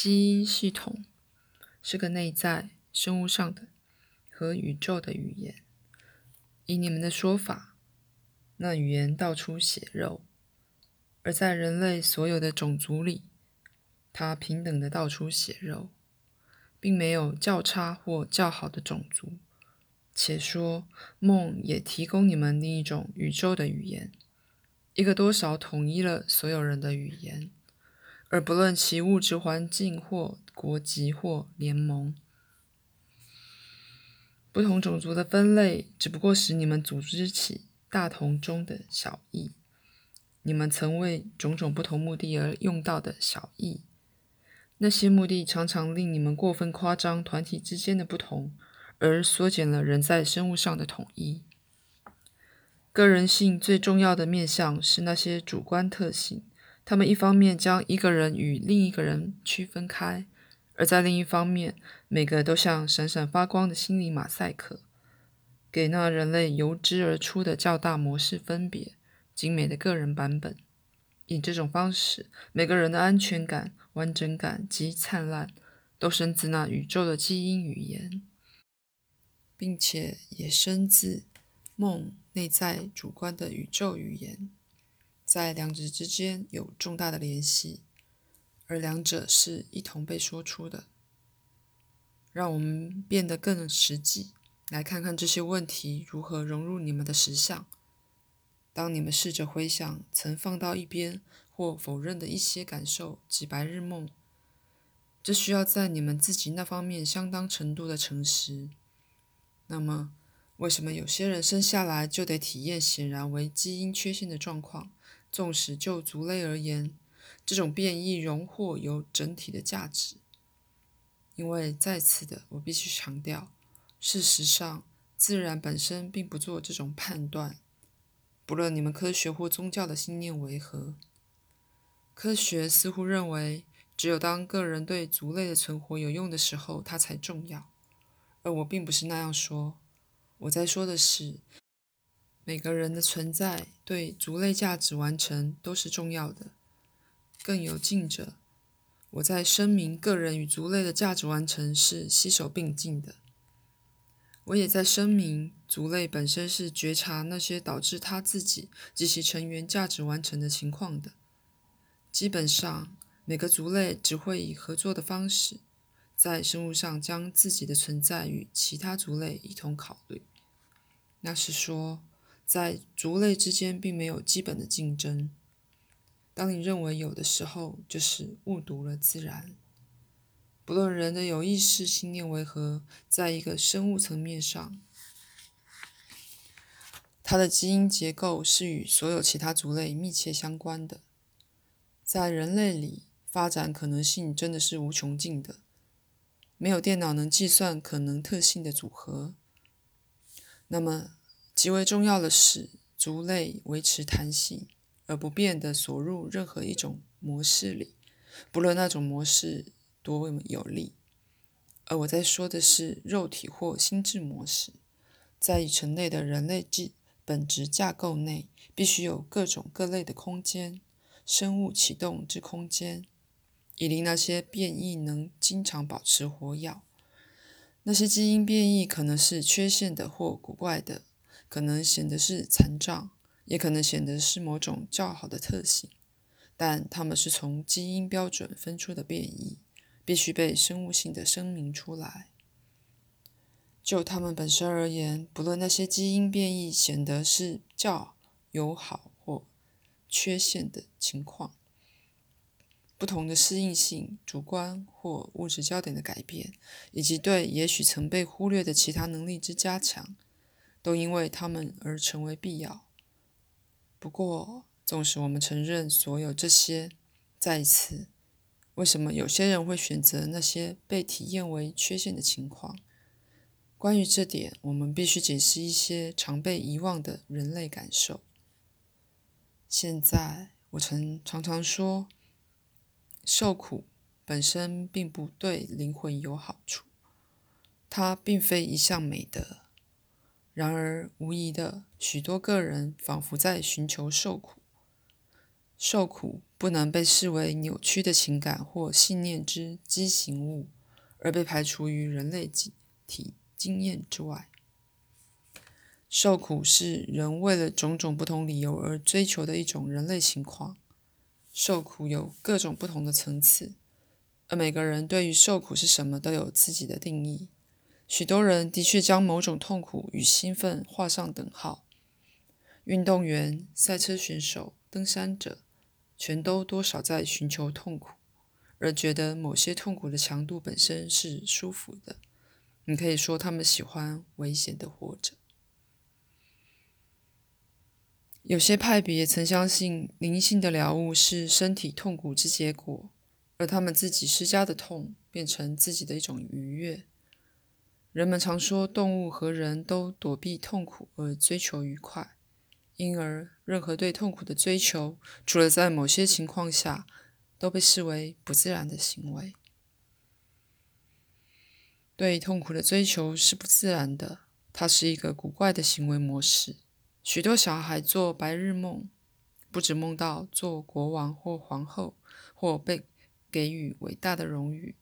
基因系统是个内在生物上的和宇宙的语言。以你们的说法，那语言道出血肉；而在人类所有的种族里，它平等的道出血肉，并没有较差或较好的种族。且说梦也提供你们另一种宇宙的语言，一个多少统一了所有人的语言。而不论其物质环境或国籍或联盟，不同种族的分类只不过使你们组织起大同中的小异。你们曾为种种不同目的而用到的小异，那些目的常常令你们过分夸张团体之间的不同，而缩减了人在生物上的统一。个人性最重要的面向是那些主观特性。他们一方面将一个人与另一个人区分开，而在另一方面，每个都像闪闪发光的心理马赛克，给那人类由之而出的较大模式分别、精美的个人版本。以这种方式，每个人的安全感、完整感及灿烂，都生自那宇宙的基因语言，并且也生自梦内在主观的宇宙语言。在两者之间有重大的联系，而两者是一同被说出的。让我们变得更实际，来看看这些问题如何融入你们的实相。当你们试着回想曾放到一边或否认的一些感受及白日梦，这需要在你们自己那方面相当程度的诚实。那么，为什么有些人生下来就得体验显然为基因缺陷的状况？纵使就族类而言，这种变异荣获有整体的价值，因为再次的，我必须强调，事实上，自然本身并不做这种判断，不论你们科学或宗教的信念为何。科学似乎认为，只有当个人对族类的存活有用的时候，它才重要，而我并不是那样说。我在说的是。每个人的存在对族类价值完成都是重要的。更有近者，我在声明个人与族类的价值完成是携手并进的。我也在声明族类本身是觉察那些导致他自己及其成员价值完成的情况的。基本上，每个族类只会以合作的方式，在生物上将自己的存在与其他族类一同考虑。那是说。在族类之间并没有基本的竞争。当你认为有的时候，就是误读了自然。不论人的有意识信念为何，在一个生物层面上，它的基因结构是与所有其他族类密切相关的。在人类里，发展可能性真的是无穷尽的，没有电脑能计算可能特性的组合。那么。极为重要的是，族类维持弹性而不变地锁入任何一种模式里，不论那种模式多有利。而我在说的是肉体或心智模式，在已成类的人类基本质架构内，必须有各种各类的空间，生物启动之空间，以令那些变异能经常保持活跃。那些基因变异可能是缺陷的或古怪的。可能显得是残障，也可能显得是某种较好的特性，但它们是从基因标准分出的变异，必须被生物性的声明出来。就它们本身而言，不论那些基因变异显得是较友好或缺陷的情况，不同的适应性、主观或物质焦点的改变，以及对也许曾被忽略的其他能力之加强。都因为他们而成为必要。不过，纵使我们承认所有这些，再一次，为什么有些人会选择那些被体验为缺陷的情况？关于这点，我们必须解释一些常被遗忘的人类感受。现在，我曾常常说，受苦本身并不对灵魂有好处，它并非一项美德。然而，无疑的，许多个人仿佛在寻求受苦。受苦不能被视为扭曲的情感或信念之畸形物，而被排除于人类集体经验之外。受苦是人为了种种不同理由而追求的一种人类情况。受苦有各种不同的层次，而每个人对于受苦是什么都有自己的定义。许多人的确将某种痛苦与兴奋画上等号。运动员、赛车选手、登山者。全都多少在寻求痛苦，而觉得某些痛苦的强度本身是舒服的。你可以说他们喜欢危险的活着。有些派别曾相信灵性的疗物是身体痛苦之结果，而他们自己施加的痛变成自己的一种愉悦。人们常说动物和人都躲避痛苦而追求愉快。因而，任何对痛苦的追求，除了在某些情况下，都被视为不自然的行为。对痛苦的追求是不自然的，它是一个古怪的行为模式。许多小孩做白日梦，不止梦到做国王或皇后，或被给予伟大的荣誉，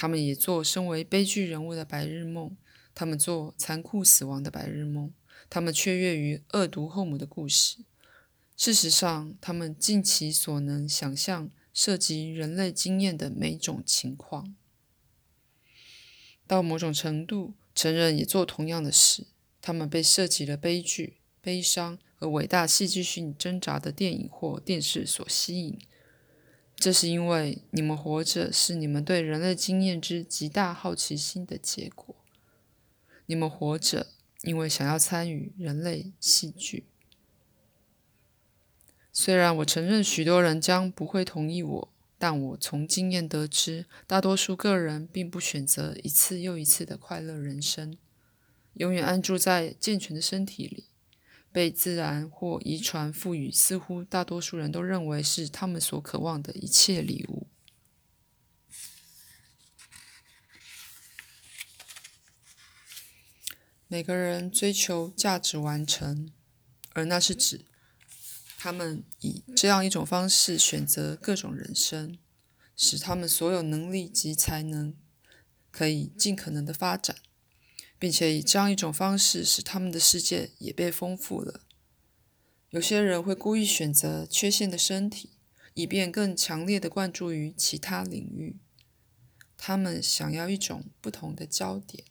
他们也做身为悲剧人物的白日梦，他们做残酷死亡的白日梦。他们雀跃于恶毒后母的故事。事实上，他们尽其所能想象涉及人类经验的每种情况。到某种程度，成人也做同样的事。他们被涉及了悲剧、悲伤和伟大戏剧性挣扎的电影或电视所吸引。这是因为你们活着是你们对人类经验之极大好奇心的结果。你们活着。因为想要参与人类戏剧，虽然我承认许多人将不会同意我，但我从经验得知，大多数个人并不选择一次又一次的快乐人生，永远安住在健全的身体里，被自然或遗传赋予似乎大多数人都认为是他们所渴望的一切礼物。每个人追求价值完成，而那是指他们以这样一种方式选择各种人生，使他们所有能力及才能可以尽可能的发展，并且以这样一种方式使他们的世界也被丰富了。有些人会故意选择缺陷的身体，以便更强烈的灌注于其他领域。他们想要一种不同的焦点。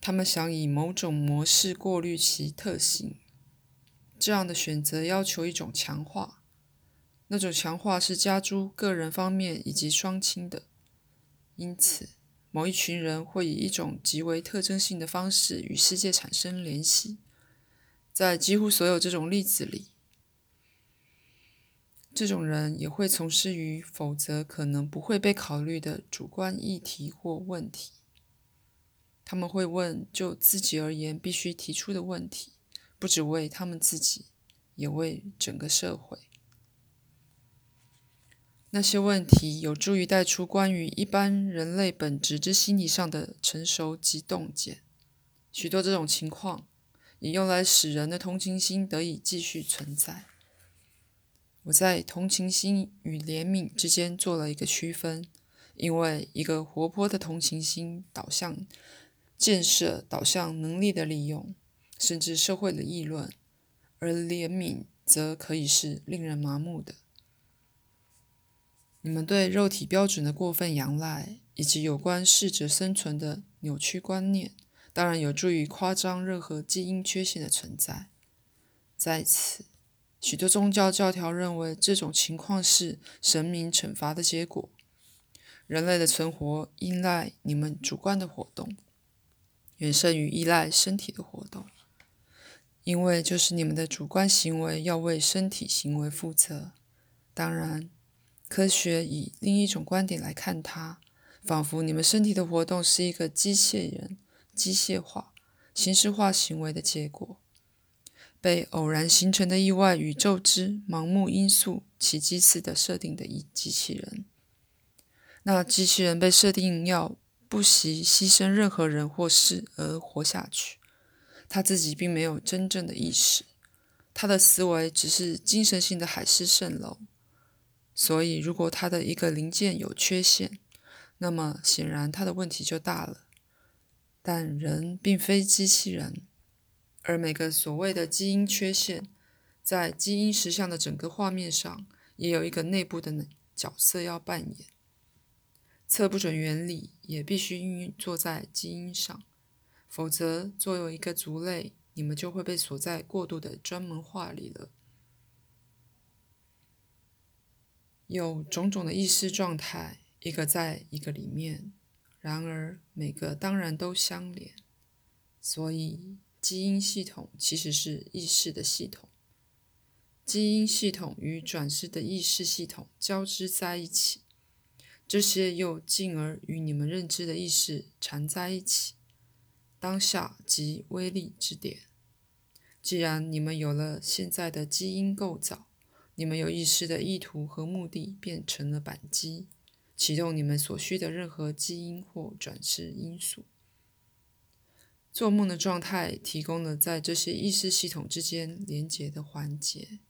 他们想以某种模式过滤其特性，这样的选择要求一种强化，那种强化是加诸个人方面以及双亲的。因此，某一群人会以一种极为特征性的方式与世界产生联系。在几乎所有这种例子里，这种人也会从事于否则可能不会被考虑的主观议题或问题。他们会问就自己而言必须提出的问题，不只为他们自己，也为整个社会。那些问题有助于带出关于一般人类本质之心理上的成熟及洞见。许多这种情况也用来使人的同情心得以继续存在。我在同情心与怜悯之间做了一个区分，因为一个活泼的同情心导向。建设导向能力的利用，甚至社会的议论，而怜悯则可以是令人麻木的。你们对肉体标准的过分仰赖，以及有关适者生存的扭曲观念，当然有助于夸张任何基因缺陷的存在。在此，许多宗教教条认为这种情况是神明惩罚的结果。人类的存活依赖你们主观的活动。远胜于依赖身体的活动，因为就是你们的主观行为要为身体行为负责。当然，科学以另一种观点来看它，仿佛你们身体的活动是一个机械人、机械化、形式化行为的结果，被偶然形成的意外宇宙之盲目因素奇迹似的设定的一机器人。那机器人被设定要。不惜牺牲任何人或事而活下去，他自己并没有真正的意识，他的思维只是精神性的海市蜃楼。所以，如果它的一个零件有缺陷，那么显然它的问题就大了。但人并非机器人，而每个所谓的基因缺陷，在基因实像的整个画面上，也有一个内部的角色要扮演。测不准原理也必须运作在基因上，否则作为一个族类，你们就会被锁在过度的专门化里了。有种种的意识状态，一个在一个里面，然而每个当然都相连。所以，基因系统其实是意识的系统。基因系统与转世的意识系统交织在一起，这些又进而与你们认知的意识缠在一起。当下即威力之点。既然你们有了现在的基因构造，你们有意识的意图和目的变成了扳机，启动你们所需的任何基因或转世因素。做梦的状态提供了在这些意识系统之间连接的环节。